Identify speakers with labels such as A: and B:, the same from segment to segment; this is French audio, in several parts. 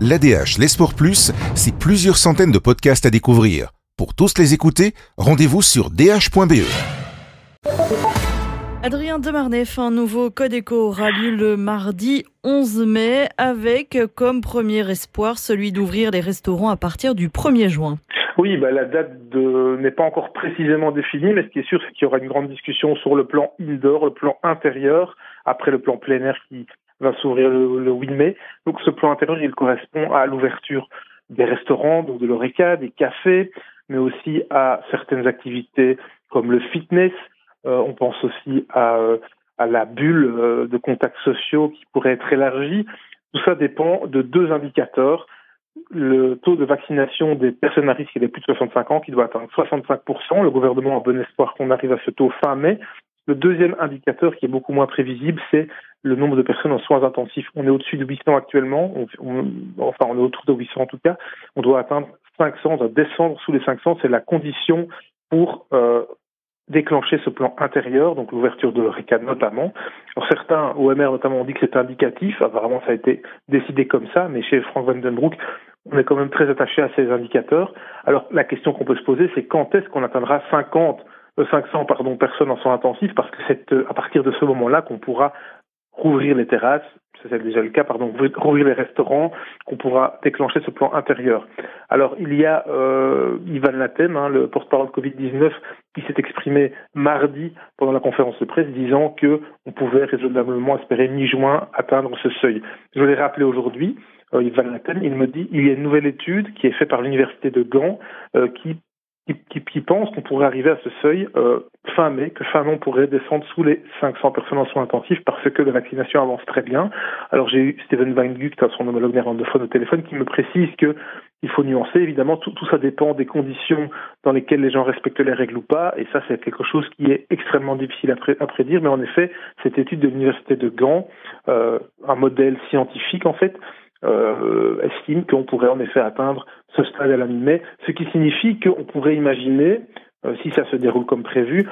A: L'ADH, les Sports Plus, c'est plusieurs centaines de podcasts à découvrir. Pour tous les écouter, rendez-vous sur dh.be.
B: Adrien Demarnef, un nouveau code éco aura lieu le mardi 11 mai avec comme premier espoir celui d'ouvrir les restaurants à partir du 1er juin.
C: Oui, bah, la date n'est pas encore précisément définie, mais ce qui est sûr, c'est qu'il y aura une grande discussion sur le plan indoor, le plan intérieur, après le plan plein air qui va s'ouvrir le, 8 mai. Donc ce plan intérieur, il correspond à l'ouverture des restaurants, donc de l'ORECA, des cafés, mais aussi à certaines activités comme le fitness. Euh, on pense aussi à, euh, la bulle euh, de contacts sociaux qui pourrait être élargie. Tout ça dépend de deux indicateurs. Le taux de vaccination des personnes à risque des plus de 65 ans qui doit atteindre 65%. Le gouvernement a bon espoir qu'on arrive à ce taux fin mai. Le deuxième indicateur qui est beaucoup moins prévisible, c'est le nombre de personnes en soins intensifs. On est au-dessus de 800 actuellement, enfin on est autour de 800 en tout cas. On doit atteindre 500, on doit descendre sous les 500. C'est la condition pour euh, déclencher ce plan intérieur, donc l'ouverture de l'ORECA notamment. Alors certains, OMR notamment, ont dit que c'est indicatif. Apparemment, ça a été décidé comme ça, mais chez Frank Vandenbroek, on est quand même très attaché à ces indicateurs. Alors la question qu'on peut se poser, c'est quand est-ce qu'on atteindra 50 500 euh, pardon, personnes en soins intensifs? Parce que c'est euh, à partir de ce moment-là qu'on pourra rouvrir les terrasses, c'est déjà le cas, pardon, rouvrir les restaurants, qu'on pourra déclencher ce plan intérieur. Alors il y a euh, Ivan Latem, hein, le porte-parole de Covid-19, qui s'est exprimé mardi pendant la conférence de presse disant que on pouvait raisonnablement espérer mi-juin atteindre ce seuil. Je l'ai rappelé aujourd'hui, euh, Ivan Latem, il me dit il y a une nouvelle étude qui est faite par l'université de Gand euh, qui qui, qui, pensent qu'on pourrait arriver à ce seuil euh, fin mai, que fin mai on pourrait descendre sous les 500 personnes en soins intensifs parce que la vaccination avance très bien. Alors j'ai eu Steven Van Gucht, son homologue néerlandophone au téléphone, qui me précise que il faut nuancer. Évidemment, tout, tout, ça dépend des conditions dans lesquelles les gens respectent les règles ou pas, et ça c'est quelque chose qui est extrêmement difficile à, à prédire. Mais en effet, cette étude de l'université de Gand, euh, un modèle scientifique en fait, euh, estime qu'on pourrait en effet atteindre ce stade à la mi-mai, ce qui signifie qu'on pourrait imaginer, euh, si ça se déroule comme prévu,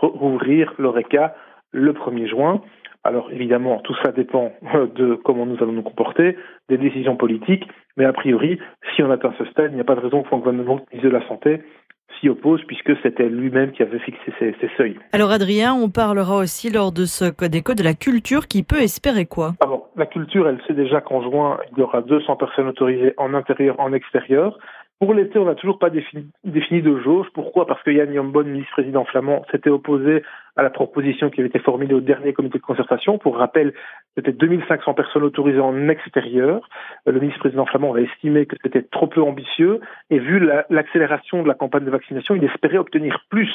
C: rouvrir l'ORECA le 1er juin. Alors évidemment, tout ça dépend euh, de comment nous allons nous comporter, des décisions politiques, mais a priori, si on atteint ce stade, il n'y a pas de raison que Franck Van de la santé s'y oppose puisque c'était lui-même qui avait fixé ces, seuils.
B: Alors Adrien, on parlera aussi lors de ce code éco de la culture qui peut espérer quoi?
C: Alors la culture, elle sait déjà qu'en juin, il y aura 200 personnes autorisées en intérieur, en extérieur. Pour l'été, on n'a toujours pas défini, de jauge. Pourquoi? Parce que Yann Yombon, ministre-président flamand, s'était opposé à la proposition qui avait été formulée au dernier comité de concertation. Pour rappel, c'était 2500 personnes autorisées en extérieur. Le ministre-président flamand avait estimé que c'était trop peu ambitieux et vu l'accélération de la campagne de vaccination, il espérait obtenir plus.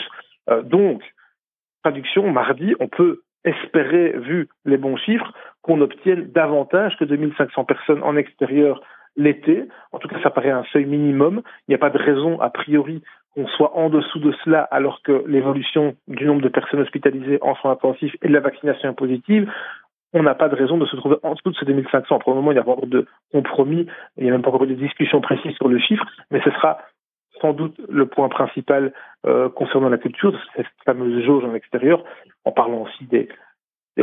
C: Euh, donc, traduction, mardi, on peut espérer, vu les bons chiffres, qu'on obtienne davantage que 2500 personnes en extérieur l'été. En tout cas, ça paraît un seuil minimum. Il n'y a pas de raison, a priori, qu'on soit en dessous de cela alors que l'évolution du nombre de personnes hospitalisées en soins intensifs et de la vaccination est positive. On n'a pas de raison de se trouver en dessous de ces 2500. Pour le moment, il n'y a pas encore de compromis, il n'y a même pas encore de discussion précise sur le chiffre, mais ce sera sans doute le point principal euh, concernant la culture, cette fameuse jauge en extérieur, en parlant aussi des,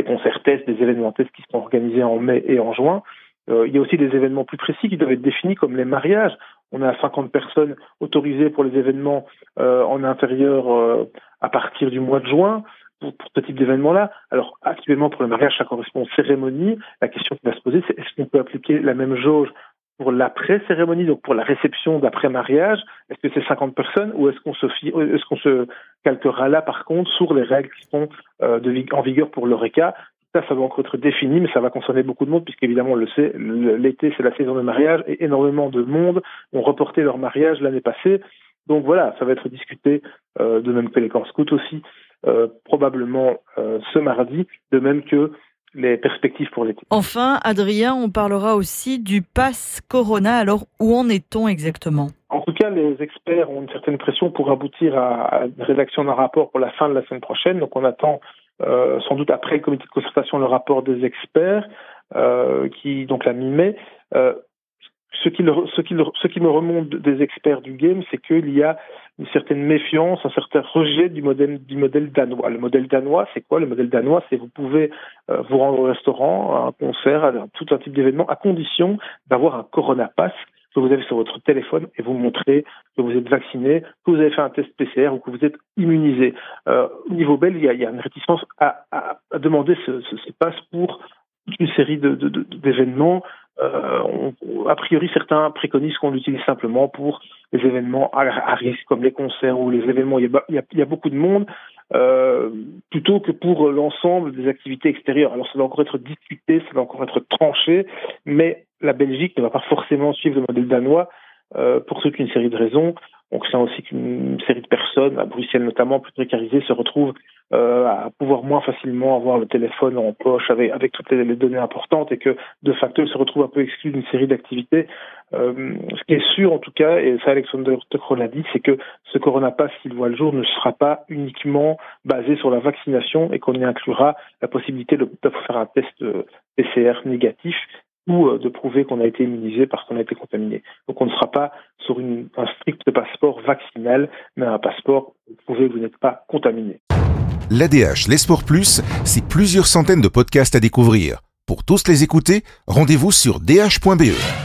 C: concerts tests, des événements tests qui seront organisés en mai et en juin. Euh, il y a aussi des événements plus précis qui doivent être définis, comme les mariages. On a 50 personnes autorisées pour les événements euh, en intérieur à partir du mois de juin pour, ce type d'événement-là. Alors actuellement, pour le mariage, ça correspond aux cérémonies. La question qui va se poser, c'est est-ce qu'on peut appliquer la même jauge pour l'après-cérémonie, donc pour la réception d'après-mariage, est-ce que c'est 50 personnes ou est-ce qu'on se, est-ce qu'on se calquera là par contre sur les règles qui sont de, en vigueur pour l'ORECA? Ça, ça va encore être défini, mais ça va concerner beaucoup de monde, puisqu'évidemment, on le sait, l'été, c'est la saison de mariage, et énormément de monde ont reporté leur mariage l'année passée. Donc voilà, ça va être discuté, euh, de même que les corps scouts aussi, euh, probablement euh, ce mardi, de même que les perspectives pour l'été.
B: Enfin, Adrien, on parlera aussi du pass Corona. Alors, où en est-on exactement?
C: En tout cas, les experts ont une certaine pression pour aboutir à, à la rédaction d'un rapport pour la fin de la semaine prochaine. Donc, on attend euh, sans doute après le comité de concertation, le rapport des experts, euh, qui donc la mi-mai. Euh, ce qui, me remonte des experts du game, c'est qu'il y a une certaine méfiance, un certain rejet du modèle, du modèle danois. Le modèle danois, c'est quoi? Le modèle danois, c'est vous pouvez euh, vous rendre au restaurant, à un concert, à tout un type d'événement, à condition d'avoir un Corona Pass que vous avez sur votre téléphone et vous montrer que vous êtes vacciné, que vous avez fait un test PCR ou que vous êtes immunisé. Euh, au niveau belge, il y a, une réticence à, demander ce, ce, pour une série d'événements. Euh, a priori, certains préconisent qu'on l'utilise simplement pour les événements à, risque, comme les concerts ou les événements. A, il y a, il y a beaucoup de monde, euh, plutôt que pour l'ensemble des activités extérieures. Alors, ça doit encore être discuté, ça doit encore être tranché, mais la Belgique ne va pas forcément suivre le modèle danois pour toute une série de raisons. On sent aussi qu'une série de personnes, à Bruxelles notamment, plus précarisées, se retrouvent euh, à pouvoir moins facilement avoir le téléphone en poche avec, toutes les, données importantes et que de facto, ils se retrouvent un peu exclus d'une série d'activités. Euh, ce qui est sûr en tout cas, et ça Alexander Tucker l'a dit, c'est que ce Corona Pass, s'il voit le jour, ne sera pas uniquement basé sur la vaccination et qu'on y inclura la possibilité de, de faire un test euh, PCR négatif ou euh, de prouver qu'on a été immunisé parce qu'on a été contaminé. Donc on ne sera pas sur un strict passeport vaccinal, mais un passeport pour prouver que vous n'êtes pas contaminé.
A: L'ADH, les Sports Plus, c'est plusieurs centaines de podcasts à découvrir. Pour tous les écouter, rendez-vous sur dh.be.